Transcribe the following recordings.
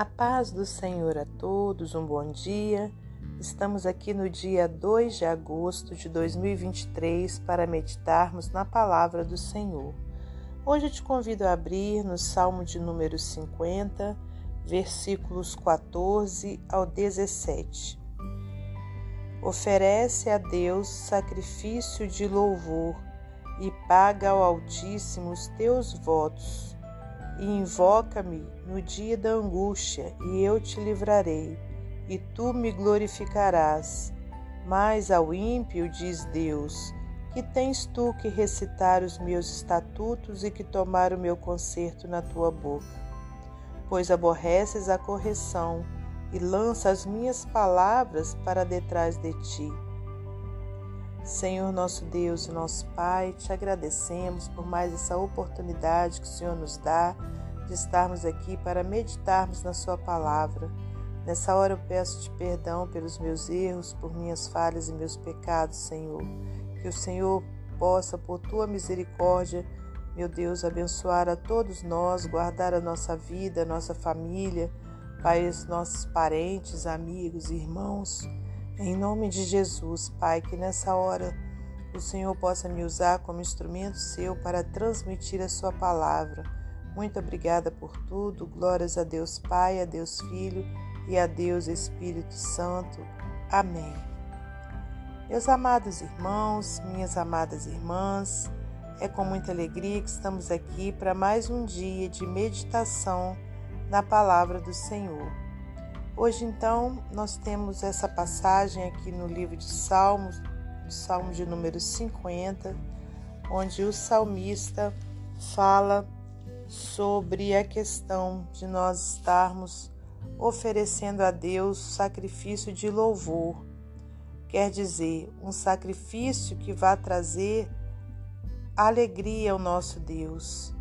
A paz do Senhor a todos, um bom dia. Estamos aqui no dia 2 de agosto de 2023 para meditarmos na palavra do Senhor. Hoje eu te convido a abrir no Salmo de número 50, versículos 14 ao 17. Oferece a Deus sacrifício de louvor e paga ao Altíssimo os teus votos. E invoca-me no dia da angústia, e eu te livrarei, e tu me glorificarás. Mas ao ímpio diz Deus: Que tens tu que recitar os meus estatutos e que tomar o meu conserto na tua boca? Pois aborreces a correção e lança as minhas palavras para detrás de ti. Senhor nosso Deus e nosso Pai, te agradecemos por mais essa oportunidade que o Senhor nos dá de estarmos aqui para meditarmos na Sua palavra. Nessa hora eu peço-te perdão pelos meus erros, por minhas falhas e meus pecados, Senhor. Que o Senhor possa, por tua misericórdia, meu Deus, abençoar a todos nós, guardar a nossa vida, a nossa família, Pai, os nossos parentes, amigos, irmãos, em nome de Jesus, Pai, que nessa hora o Senhor possa me usar como instrumento seu para transmitir a sua palavra. Muito obrigada por tudo. Glórias a Deus Pai, a Deus Filho e a Deus Espírito Santo. Amém. Meus amados irmãos, minhas amadas irmãs, é com muita alegria que estamos aqui para mais um dia de meditação na palavra do Senhor. Hoje, então, nós temos essa passagem aqui no livro de Salmos, Salmo de número 50, onde o salmista fala sobre a questão de nós estarmos oferecendo a Deus sacrifício de louvor. Quer dizer, um sacrifício que vai trazer alegria ao nosso Deus.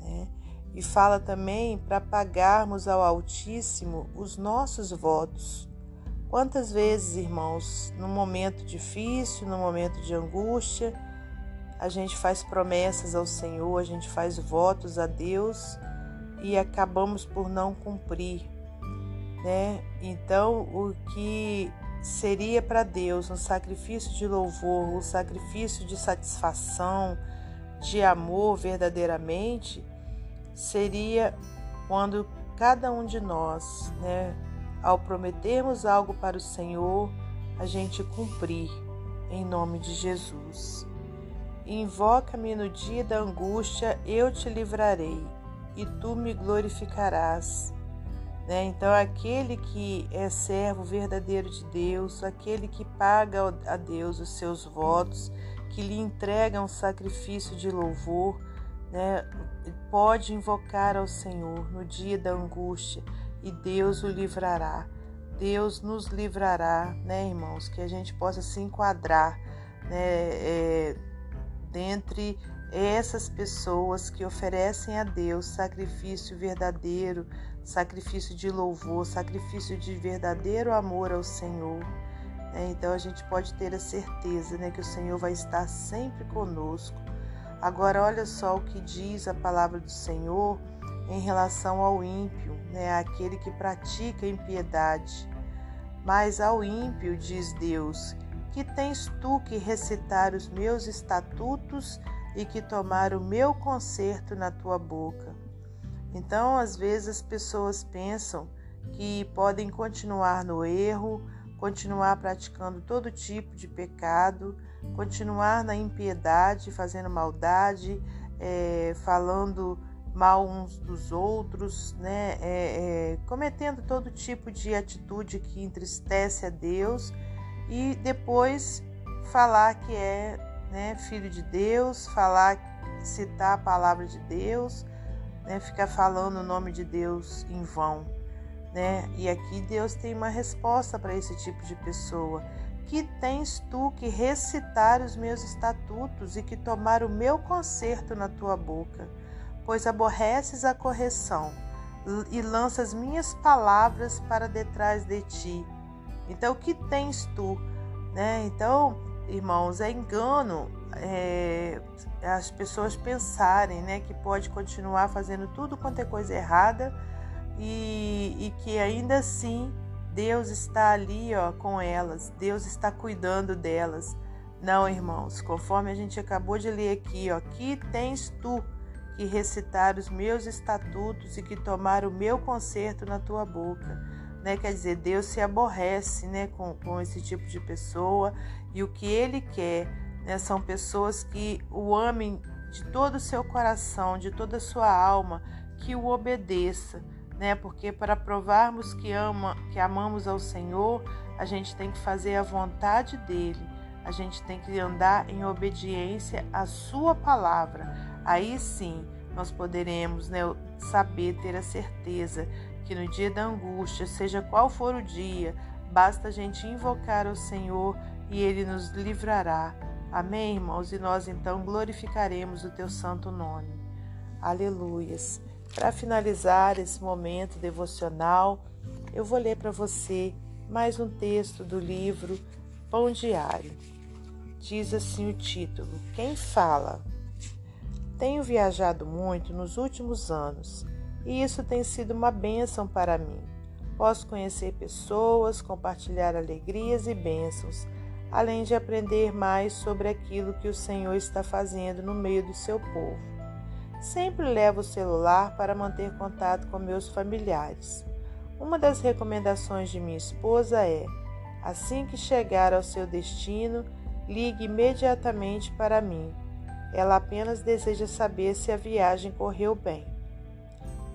Né? E fala também para pagarmos ao Altíssimo os nossos votos. Quantas vezes, irmãos, no momento difícil, no momento de angústia, a gente faz promessas ao Senhor, a gente faz votos a Deus e acabamos por não cumprir, né? Então, o que seria para Deus um sacrifício de louvor, um sacrifício de satisfação, de amor verdadeiramente, seria quando cada um de nós, né, ao prometermos algo para o Senhor, a gente cumprir em nome de Jesus. Invoca-me no dia da angústia, eu te livrarei e tu me glorificarás. Né? Então, aquele que é servo verdadeiro de Deus, aquele que paga a Deus os seus votos, que lhe entrega um sacrifício de louvor, né, pode invocar ao Senhor no dia da angústia e Deus o livrará. Deus nos livrará, né, irmãos? Que a gente possa se enquadrar, né, é, dentre essas pessoas que oferecem a Deus sacrifício verdadeiro, sacrifício de louvor, sacrifício de verdadeiro amor ao Senhor. Né? Então a gente pode ter a certeza né, que o Senhor vai estar sempre conosco Agora, olha só o que diz a palavra do Senhor em relação ao ímpio, né, aquele que pratica impiedade. Mas ao ímpio, diz Deus, que tens tu que recitar os meus estatutos e que tomar o meu conserto na tua boca. Então, às vezes, as pessoas pensam que podem continuar no erro, continuar praticando todo tipo de pecado, continuar na impiedade, fazendo maldade, é, falando mal uns dos outros, né? É, é, cometendo todo tipo de atitude que entristece a Deus e depois falar que é né, filho de Deus, falar, citar a palavra de Deus, né, ficar falando o nome de Deus em vão né? E aqui Deus tem uma resposta para esse tipo de pessoa. Que tens tu que recitar os meus estatutos e que tomar o meu conserto na tua boca, pois aborreces a correção e lanças minhas palavras para detrás de ti. Então, que tens tu? Né? Então, irmãos, é engano é, as pessoas pensarem né, que pode continuar fazendo tudo quanto é coisa errada e, e que ainda assim Deus está ali ó, com elas, Deus está cuidando delas. Não, irmãos, conforme a gente acabou de ler aqui, ó, aqui tens tu que recitar os meus estatutos e que tomar o meu conserto na tua boca. Né? Quer dizer, Deus se aborrece né, com, com esse tipo de pessoa e o que ele quer né, são pessoas que o amem de todo o seu coração, de toda a sua alma, que o obedeça. Né? Porque para provarmos que, ama, que amamos ao Senhor, a gente tem que fazer a vontade dele, a gente tem que andar em obediência à sua palavra. Aí sim nós poderemos né, saber, ter a certeza que no dia da angústia, seja qual for o dia, basta a gente invocar o Senhor e ele nos livrará. Amém, irmãos? E nós então glorificaremos o teu santo nome. Aleluias. Para finalizar esse momento devocional, eu vou ler para você mais um texto do livro Pão Diário. Diz assim o título: Quem fala? Tenho viajado muito nos últimos anos e isso tem sido uma bênção para mim. Posso conhecer pessoas, compartilhar alegrias e bênçãos, além de aprender mais sobre aquilo que o Senhor está fazendo no meio do seu povo. Sempre levo o celular para manter contato com meus familiares. Uma das recomendações de minha esposa é: assim que chegar ao seu destino, ligue imediatamente para mim. Ela apenas deseja saber se a viagem correu bem.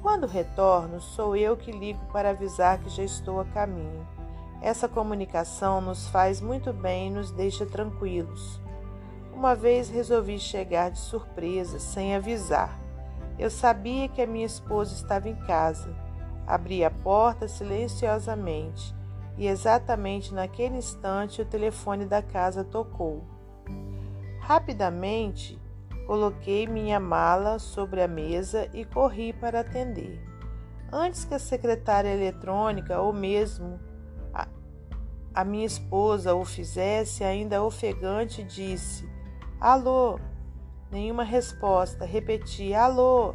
Quando retorno, sou eu que ligo para avisar que já estou a caminho. Essa comunicação nos faz muito bem e nos deixa tranquilos. Uma vez resolvi chegar de surpresa, sem avisar. Eu sabia que a minha esposa estava em casa. Abri a porta silenciosamente e exatamente naquele instante o telefone da casa tocou. Rapidamente Coloquei minha mala sobre a mesa e corri para atender. Antes que a secretária eletrônica ou mesmo a, a minha esposa o fizesse, ainda ofegante, disse: Alô? Nenhuma resposta. Repeti: Alô?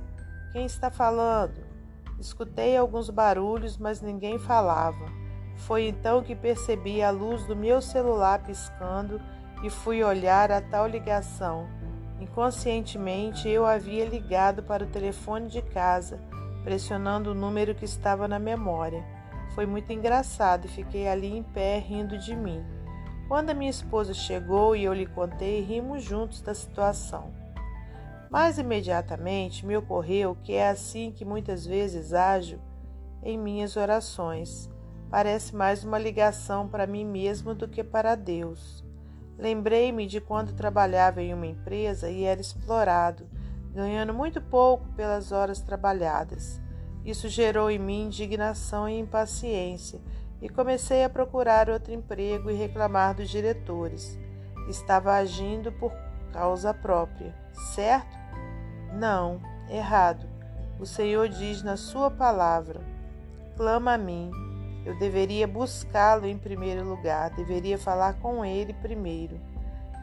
Quem está falando? Escutei alguns barulhos, mas ninguém falava. Foi então que percebi a luz do meu celular piscando e fui olhar a tal ligação. Inconscientemente, eu havia ligado para o telefone de casa, pressionando o número que estava na memória. Foi muito engraçado e fiquei ali em pé rindo de mim. Quando a minha esposa chegou e eu lhe contei, rimos juntos da situação. Mas imediatamente me ocorreu que é assim que muitas vezes ajo em minhas orações. Parece mais uma ligação para mim mesmo do que para Deus. Lembrei-me de quando trabalhava em uma empresa e era explorado, ganhando muito pouco pelas horas trabalhadas. Isso gerou em mim indignação e impaciência, e comecei a procurar outro emprego e reclamar dos diretores. Estava agindo por causa própria, certo? Não, errado. O Senhor diz na Sua palavra: clama a mim eu deveria buscá-lo em primeiro lugar, deveria falar com ele primeiro.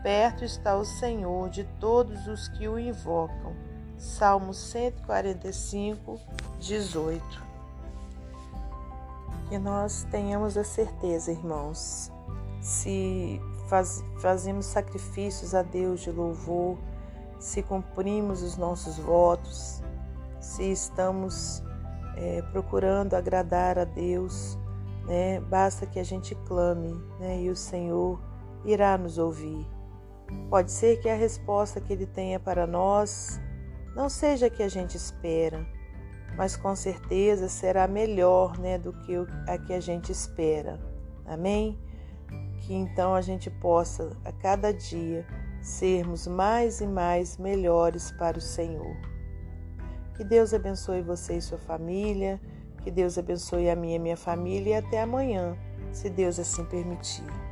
Perto está o Senhor de todos os que o invocam. Salmo 145, 18. Que nós tenhamos a certeza, irmãos, se faz, fazemos sacrifícios a Deus de louvor, se cumprimos os nossos votos, se estamos é, procurando agradar a Deus, né? Basta que a gente clame, né? E o Senhor irá nos ouvir. Pode ser que a resposta que Ele tenha para nós não seja a que a gente espera, mas com certeza será melhor, né, do que a que a gente espera. Amém? Que então a gente possa a cada dia sermos mais e mais melhores para o Senhor. Que Deus abençoe você e sua família. Que Deus abençoe a minha e minha família e até amanhã, se Deus assim permitir.